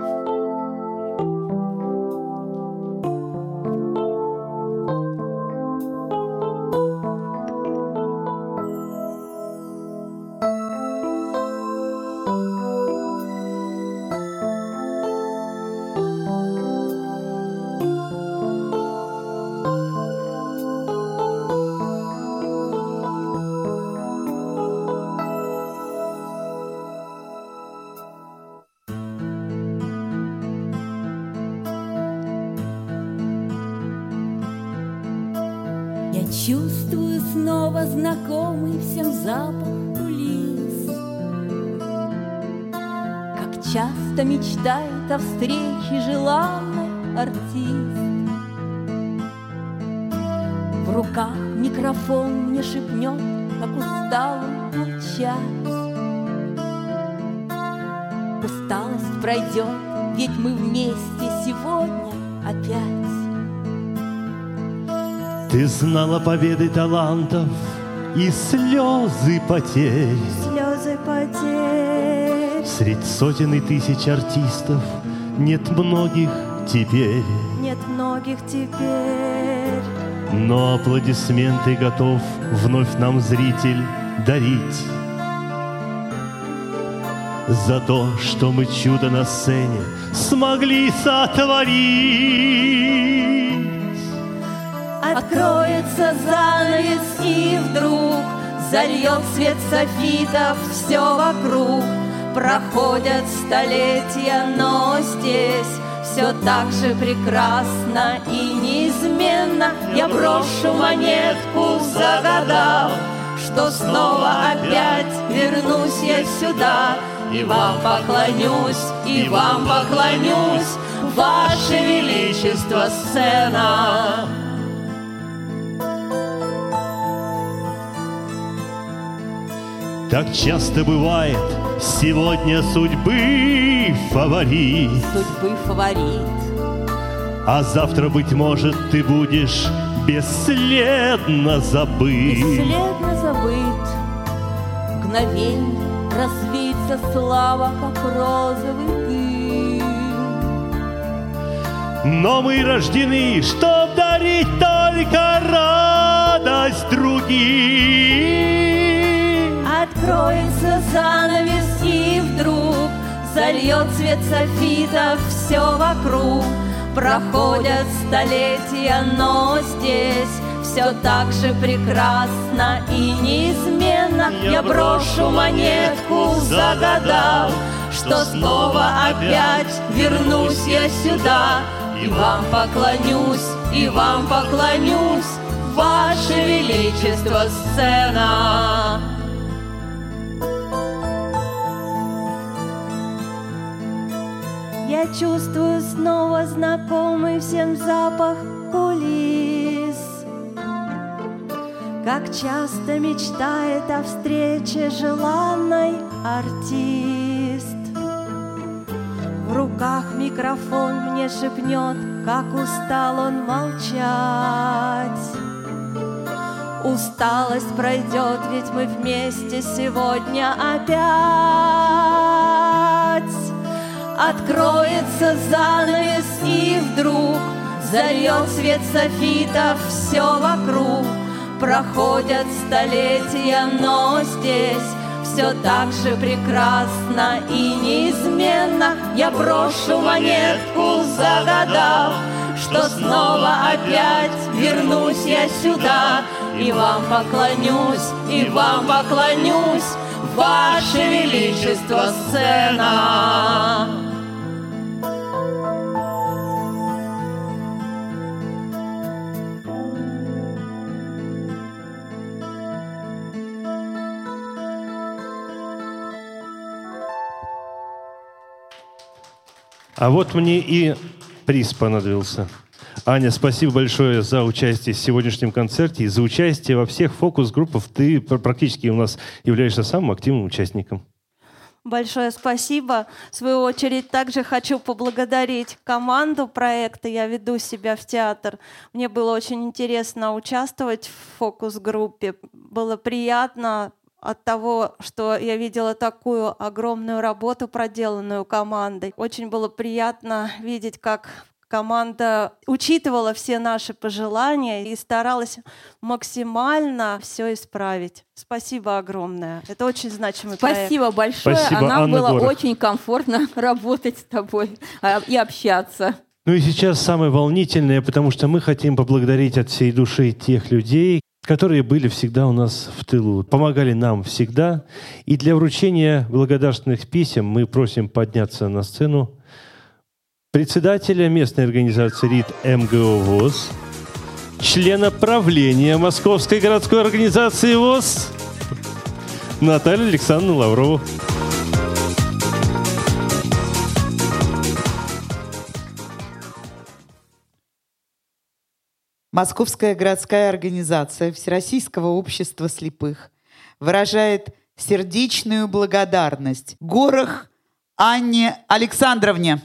Ты знала победы талантов и слезы потерь. Слезы потерь. Средь сотен и тысяч артистов нет многих теперь. Нет многих теперь. Но аплодисменты готов вновь нам зритель дарить. За то, что мы чудо на сцене смогли сотворить. Откроется занавес и вдруг Зальет свет софитов все вокруг. Проходят столетия, но здесь все так же прекрасно и неизменно. Я брошу монетку, загадав Что снова опять вернусь я сюда. И вам поклонюсь, и вам поклонюсь Ваше Величество, сцена! Так часто бывает, сегодня судьбы фаворит. Судьбы фаворит. А завтра, быть может, ты будешь бесследно забыт. Бесследно забыт. Мгновенье развеется слава, как розовый дым. Но мы рождены, чтоб дарить только радость другим. Откроется занавес и вдруг Зальет свет софитов все вокруг Проходят столетия, но здесь все так же прекрасно и неизменно. Я брошу монетку, загадав Что снова опять вернусь я сюда. И вам поклонюсь, и вам поклонюсь Ваше Величество, сцена! Я чувствую снова знакомый всем запах кулис. Как часто мечтает о встрече желанной артист. В руках микрофон мне шепнет, как устал он молчать. Усталость пройдет, ведь мы вместе сегодня опять. Откроется занавес и вдруг Зальет свет софитов все вокруг. Проходят столетия, но здесь все так же прекрасно и неизменно. Я брошу монетку, загадав, что снова опять вернусь я сюда. И вам поклонюсь, и вам поклонюсь, Ваше Величество, сцена. А вот мне и приз понадобился. Аня, спасибо большое за участие в сегодняшнем концерте и за участие во всех фокус-группах. Ты практически у нас являешься самым активным участником. Большое спасибо. В свою очередь также хочу поблагодарить команду проекта «Я веду себя в театр». Мне было очень интересно участвовать в фокус-группе. Было приятно от того, что я видела такую огромную работу, проделанную командой. Очень было приятно видеть, как команда учитывала все наши пожелания и старалась максимально все исправить. Спасибо огромное. Это очень значимый Спасибо проект. большое. Спасибо, а нам Анна было Горох. очень комфортно работать с тобой а, и общаться. Ну и сейчас самое волнительное, потому что мы хотим поблагодарить от всей души тех людей, которые были всегда у нас в тылу, помогали нам всегда. И для вручения благодарственных писем мы просим подняться на сцену председателя местной организации РИД МГО ВОЗ, члена правления Московской городской организации ВОЗ Наталью Александровну Лаврову. Московская городская организация Всероссийского общества слепых выражает сердечную благодарность Горах Анне Александровне.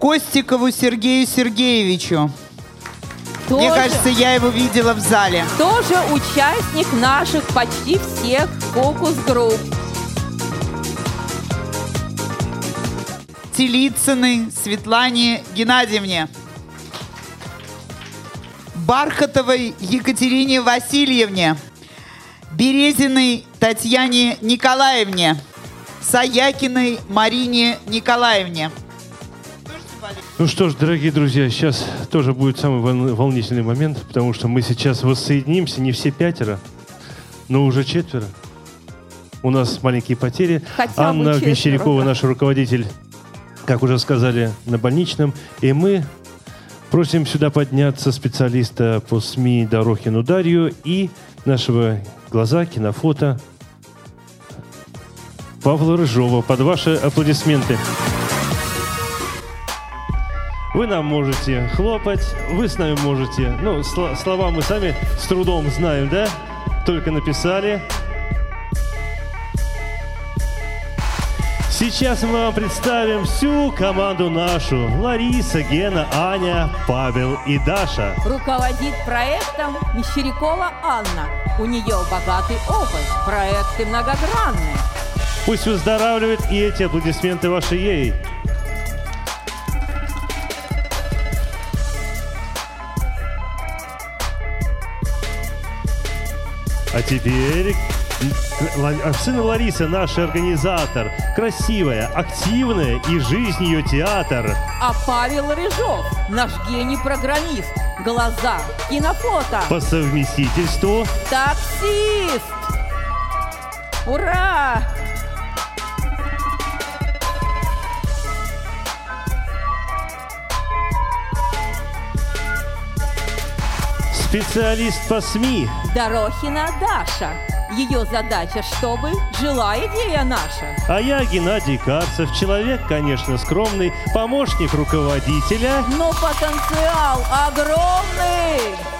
Костикову Сергею Сергеевичу. Мне Тоже- кажется, я его видела в зале. Тоже участник наших почти всех фокус-групп. Телицыной Светлане Геннадьевне. Бархатовой Екатерине Васильевне. Березиной Татьяне Николаевне. Саякиной Марине Николаевне. Ну что ж, дорогие друзья, сейчас тоже будет самый вол- волнительный момент, потому что мы сейчас воссоединимся, не все пятеро, но уже четверо. У нас маленькие потери. Хотя Анна да. наш руководитель, как уже сказали, на больничном. И мы просим сюда подняться специалиста по СМИ Дорохину Дарью и нашего глаза, кинофото Павла Рыжова. Под ваши аплодисменты. Вы нам можете хлопать, вы с нами можете... Ну, сл- слова мы сами с трудом знаем, да? Только написали. Сейчас мы вам представим всю команду нашу. Лариса, Гена, Аня, Павел и Даша. Руководит проектом Мещерякова Анна. У нее богатый опыт, проекты многогранные. Пусть выздоравливают и эти аплодисменты ваши ей. А теперь А сын Лариса, наш организатор, красивая, активная и жизнь ее театр. А Павел Рыжов, наш гений-программист, глаза, кинофото, По совместительству таксист. Ура! специалист по СМИ, Дорохина Даша. Ее задача, чтобы жила идея наша. А я Геннадий Карцев, человек, конечно, скромный, помощник руководителя. Но потенциал огромный!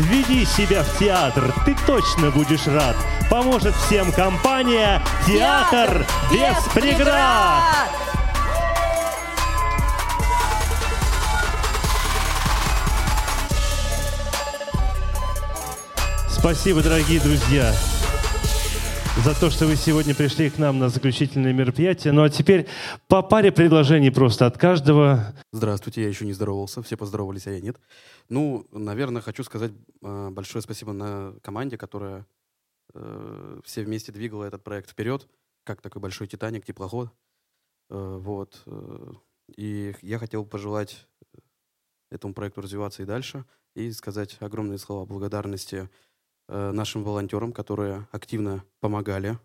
Веди себя в театр, ты точно будешь рад. Поможет всем компания «Театр, без преград». Спасибо, дорогие друзья, за то, что вы сегодня пришли к нам на заключительное мероприятие. Ну а теперь по паре предложений просто от каждого. Здравствуйте, я еще не здоровался, все поздоровались, а я нет. Ну, наверное, хочу сказать э, большое спасибо на команде, которая э, все вместе двигала этот проект вперед, как такой большой Титаник, теплоход. Э, вот. э, И я хотел пожелать этому проекту развиваться и дальше, и сказать огромные слова благодарности нашим волонтерам, которые активно помогали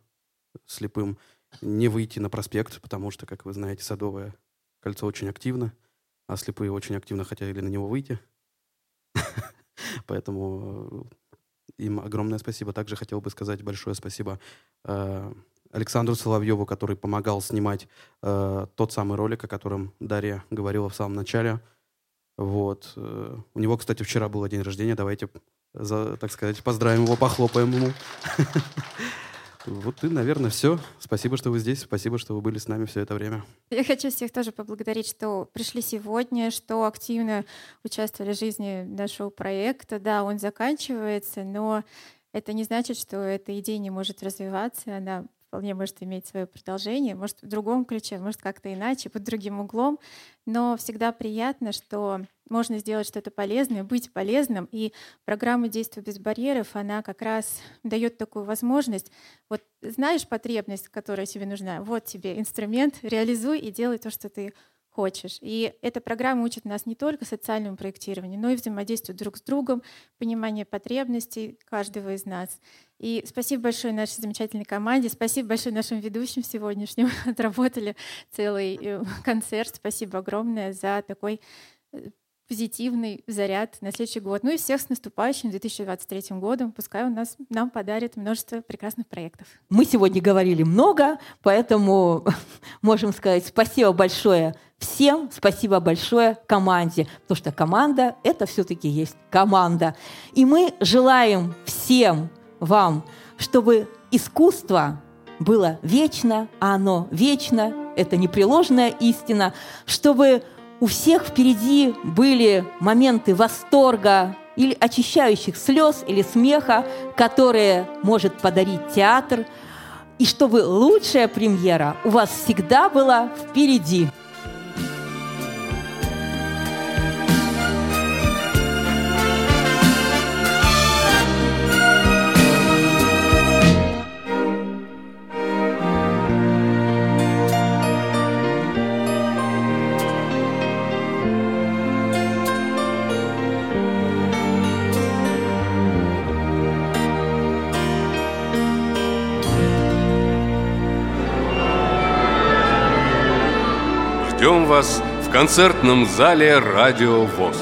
слепым не выйти на проспект, потому что, как вы знаете, Садовое кольцо очень активно, а слепые очень активно хотели на него выйти. Поэтому э, им огромное спасибо. Также хотел бы сказать большое спасибо э, Александру Соловьеву, который помогал снимать э, тот самый ролик, о котором Дарья говорила в самом начале. Вот. э, У него, кстати, вчера был день рождения. Давайте, за, так сказать, поздравим его, похлопаем ему. Вот и, наверное, все. Спасибо, что вы здесь. Спасибо, что вы были с нами все это время. Я хочу всех тоже поблагодарить, что пришли сегодня, что активно участвовали в жизни нашего проекта. Да, он заканчивается, но это не значит, что эта идея не может развиваться. Она вполне может иметь свое продолжение, может в другом ключе, может как-то иначе, под другим углом. Но всегда приятно, что можно сделать что-то полезное, быть полезным. И программа «Действия без барьеров», она как раз дает такую возможность. Вот знаешь потребность, которая тебе нужна, вот тебе инструмент, реализуй и делай то, что ты хочешь. И эта программа учит нас не только социальному проектированию, но и взаимодействию друг с другом, пониманию потребностей каждого из нас. И спасибо большое нашей замечательной команде, спасибо большое нашим ведущим сегодняшним. Отработали целый э, концерт. Спасибо огромное за такой э, позитивный заряд на следующий год. Ну и всех с наступающим 2023 годом. Пускай он нас, нам подарит множество прекрасных проектов. Мы сегодня говорили много, поэтому можем сказать спасибо большое всем, спасибо большое команде, потому что команда — это все-таки есть команда. И мы желаем всем вам, чтобы искусство было вечно, а оно вечно, это непреложная истина, чтобы у всех впереди были моменты восторга или очищающих слез или смеха, которые может подарить театр, и чтобы лучшая премьера у вас всегда была впереди. Вас в концертном зале «Радио ВОЗ».